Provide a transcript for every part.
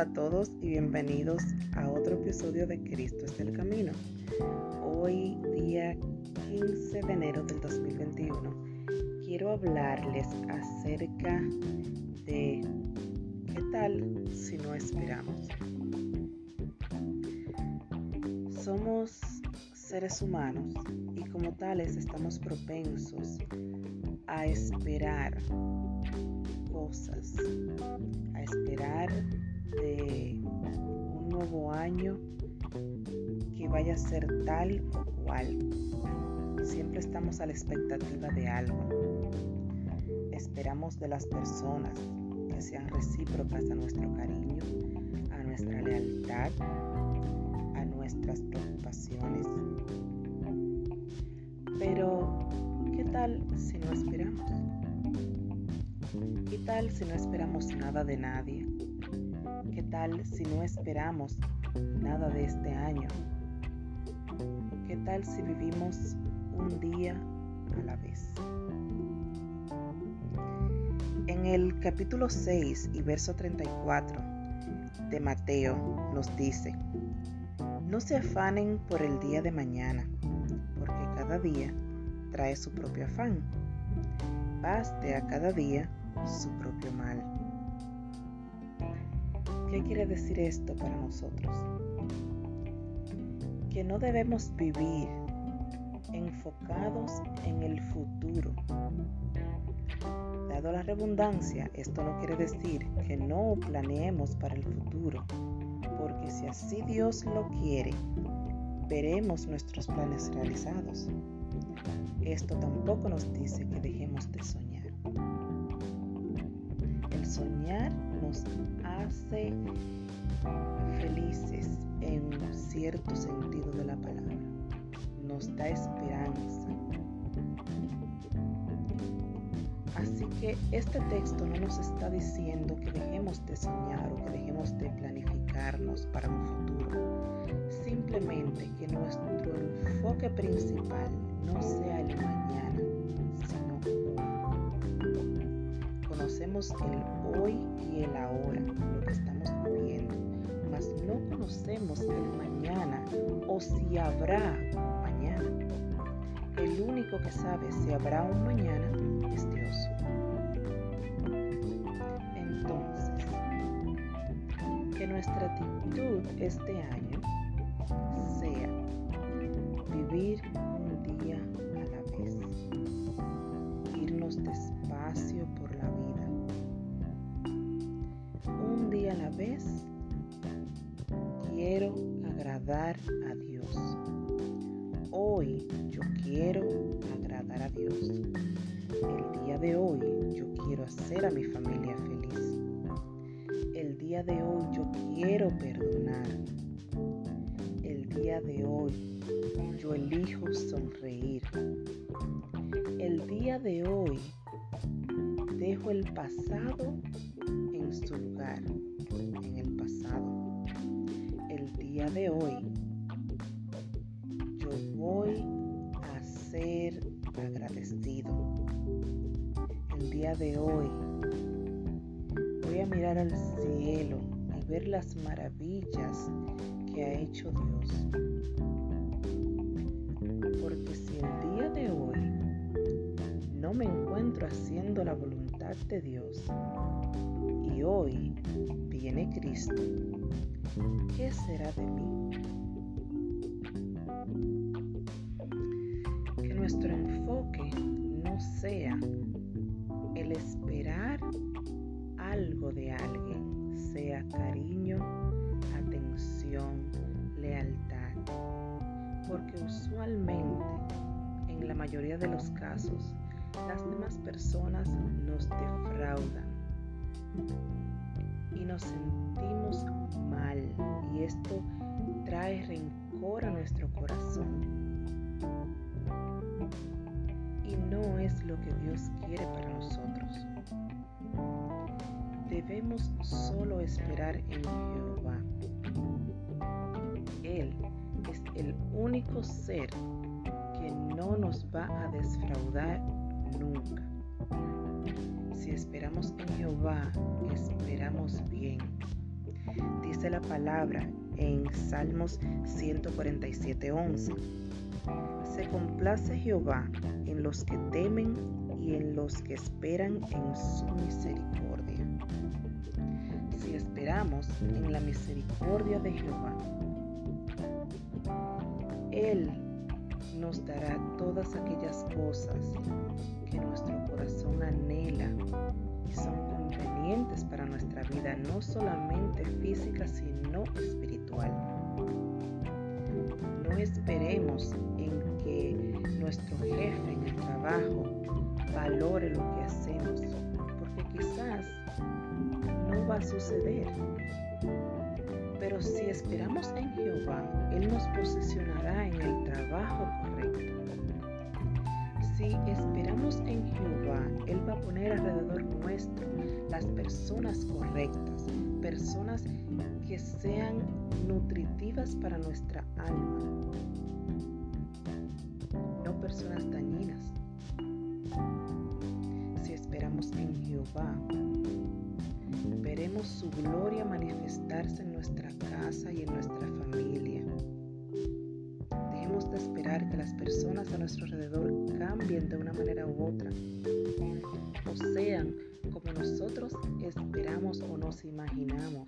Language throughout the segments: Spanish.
Hola a todos y bienvenidos a otro episodio de Cristo es el Camino. Hoy, día 15 de enero del 2021, quiero hablarles acerca de qué tal si no esperamos. Somos seres humanos y como tales estamos propensos a esperar cosas, a esperar de un nuevo año que vaya a ser tal o cual. Siempre estamos a la expectativa de algo. Esperamos de las personas que sean recíprocas a nuestro cariño, a nuestra lealtad, a nuestras preocupaciones. Pero, ¿qué tal si no esperamos? ¿Qué tal si no esperamos nada de nadie? ¿Qué tal si no esperamos nada de este año? ¿Qué tal si vivimos un día a la vez? En el capítulo 6 y verso 34 de Mateo nos dice, no se afanen por el día de mañana, porque cada día trae su propio afán. Baste a cada día su propio mal. ¿Qué quiere decir esto para nosotros? Que no debemos vivir enfocados en el futuro. Dado la redundancia, esto no quiere decir que no planeemos para el futuro, porque si así Dios lo quiere, veremos nuestros planes realizados. Esto tampoco nos dice que dejemos de soñar soñar nos hace felices en cierto sentido de la palabra. Nos da esperanza. Así que este texto no nos está diciendo que dejemos de soñar o que dejemos de planificarnos para un futuro. Simplemente que nuestro enfoque principal no sea el mañana, conocemos el hoy y el ahora, lo que estamos viviendo, mas no conocemos el mañana o si habrá mañana. El único que sabe si habrá un mañana es Dios. Entonces, que nuestra actitud este año sea vivir un día a la vez, irnos despacio por la vida vez, quiero agradar a Dios. Hoy yo quiero agradar a Dios. El día de hoy yo quiero hacer a mi familia feliz. El día de hoy yo quiero perdonar. El día de hoy yo elijo sonreír. El día de hoy dejo el pasado su lugar en el pasado. El día de hoy yo voy a ser agradecido. El día de hoy voy a mirar al cielo y ver las maravillas que ha hecho Dios. Porque si el día de hoy no me encuentro haciendo la voluntad de Dios. Y hoy viene Cristo, ¿qué será de mí? Que nuestro enfoque no sea el esperar algo de alguien, sea cariño, atención, lealtad, porque usualmente, en la mayoría de los casos, las demás personas defraudan y nos sentimos mal y esto trae rencor a nuestro corazón. Y no es lo que Dios quiere para nosotros. Debemos solo esperar en Jehová. Él es el único ser que no nos va a defraudar nunca. Esperamos en Jehová, esperamos bien. Dice la palabra en Salmos 147:11. Se complace Jehová en los que temen y en los que esperan en su misericordia. Si esperamos en la misericordia de Jehová, Él nos dará todas aquellas cosas que nuestro corazón anhela y son convenientes para nuestra vida, no solamente física, sino espiritual. No esperemos en que nuestro jefe en el trabajo valore lo que hacemos, porque quizás no va a suceder. Pero si esperamos en Jehová, Él nos posicionará en el trabajo correcto. Poner alrededor nuestro las personas correctas, personas que sean nutritivas para nuestra alma, no personas dañinas. Si esperamos en Jehová, veremos su gloria manifestarse en nuestra casa y en nuestra familia. Esperar que las personas a nuestro alrededor cambien de una manera u otra, o sean como nosotros esperamos o nos imaginamos.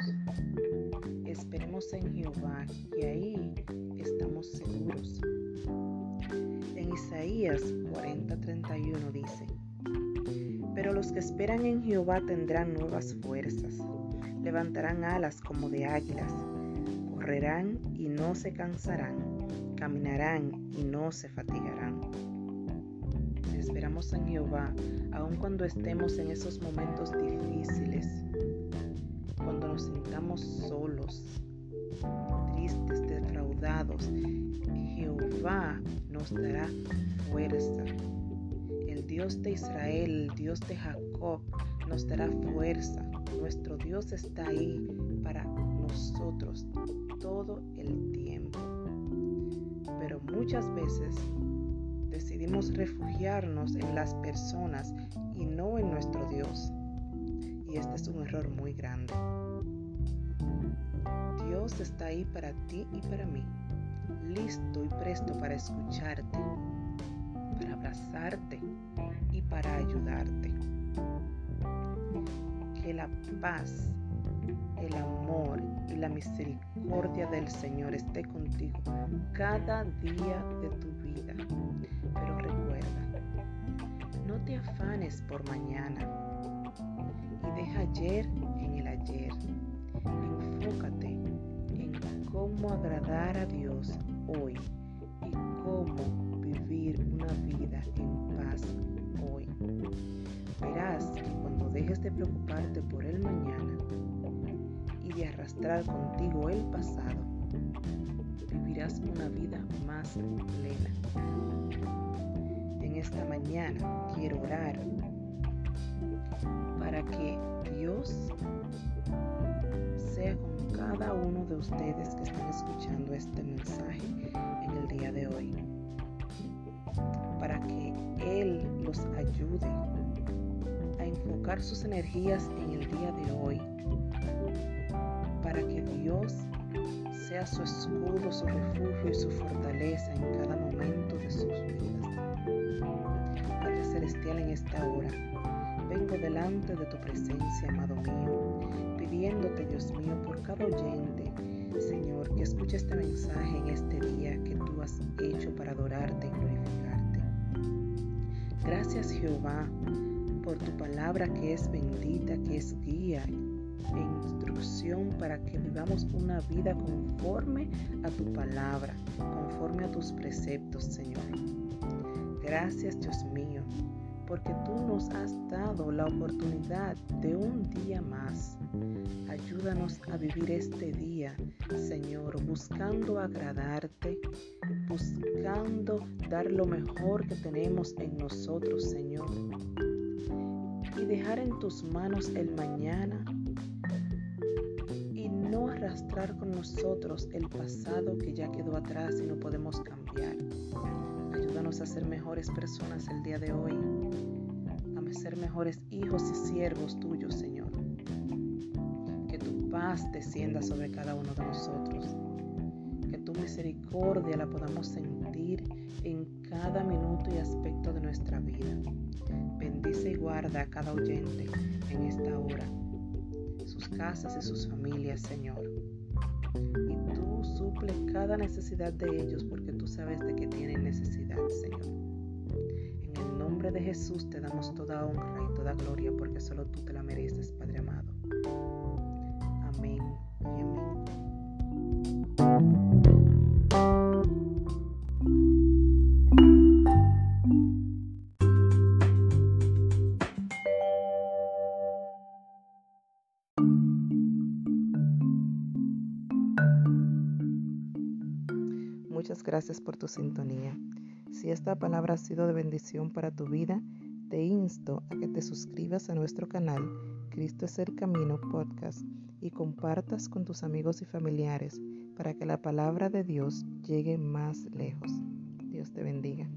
Esperemos en Jehová, y ahí estamos seguros. En Isaías 40:31 dice, pero los que esperan en Jehová tendrán nuevas fuerzas, levantarán alas como de águilas, correrán y no se cansarán, caminarán y no se fatigarán. Esperamos en Jehová, aun cuando estemos en esos momentos difíciles, cuando nos sintamos solos, tristes, defraudados, Jehová nos dará fuerza Dios de Israel, el Dios de Jacob, nos dará fuerza. Nuestro Dios está ahí para nosotros todo el tiempo. Muchas veces decidimos refugiarnos en las personas y no en nuestro Dios. Y este es un error muy grande. Dios está ahí para ti y para mí, listo y presto para escucharte, para abrazarte y para ayudarte. Que la paz, el amor y la misericordia del Señor esté contigo cada día de tu vida. Pero recuerda, no te afanes por mañana y deja ayer en el ayer. Enfócate en cómo agradar a Dios hoy y cómo vivir una vida en paz hoy. Verás que cuando dejes de preocuparte por el mañana y arrastrar contigo el pasado, vivirás una vida más plena. En esta mañana quiero orar para que Dios sea con cada uno de ustedes que están escuchando este mensaje en el día de hoy para que Él los ayude a enfocar sus energías en el día de hoy, para que Dios sea su escudo, su refugio y su fortaleza en cada momento de sus vidas. Padre Celestial, en esta hora, vengo delante de tu presencia, amado mío, pidiéndote, Dios mío, por cada oyente, Señor, que escuche este mensaje en este día que tú has hecho para adorarte y glorificarte. Gracias Jehová por tu palabra que es bendita, que es guía instrucción para que vivamos una vida conforme a tu palabra, conforme a tus preceptos, Señor. Gracias Dios mío, porque tú nos has dado la oportunidad de un día más. Ayúdanos a vivir este día, Señor, buscando agradarte, buscando dar lo mejor que tenemos en nosotros, Señor. Y dejar en tus manos el mañana arrastrar con nosotros el pasado que ya quedó atrás y no podemos cambiar. Ayúdanos a ser mejores personas el día de hoy, a ser mejores hijos y siervos tuyos, Señor. Que tu paz descienda sobre cada uno de nosotros. Que tu misericordia la podamos sentir en cada minuto y aspecto de nuestra vida. Bendice y guarda a cada oyente en esta hora, casas y sus familias, Señor. Y tú suple cada necesidad de ellos porque tú sabes de que tienen necesidad, Señor. En el nombre de Jesús te damos toda honra y toda gloria porque solo tú te la mereces, Padre amado. Gracias por tu sintonía. Si esta palabra ha sido de bendición para tu vida, te insto a que te suscribas a nuestro canal Cristo es el Camino podcast y compartas con tus amigos y familiares para que la palabra de Dios llegue más lejos. Dios te bendiga.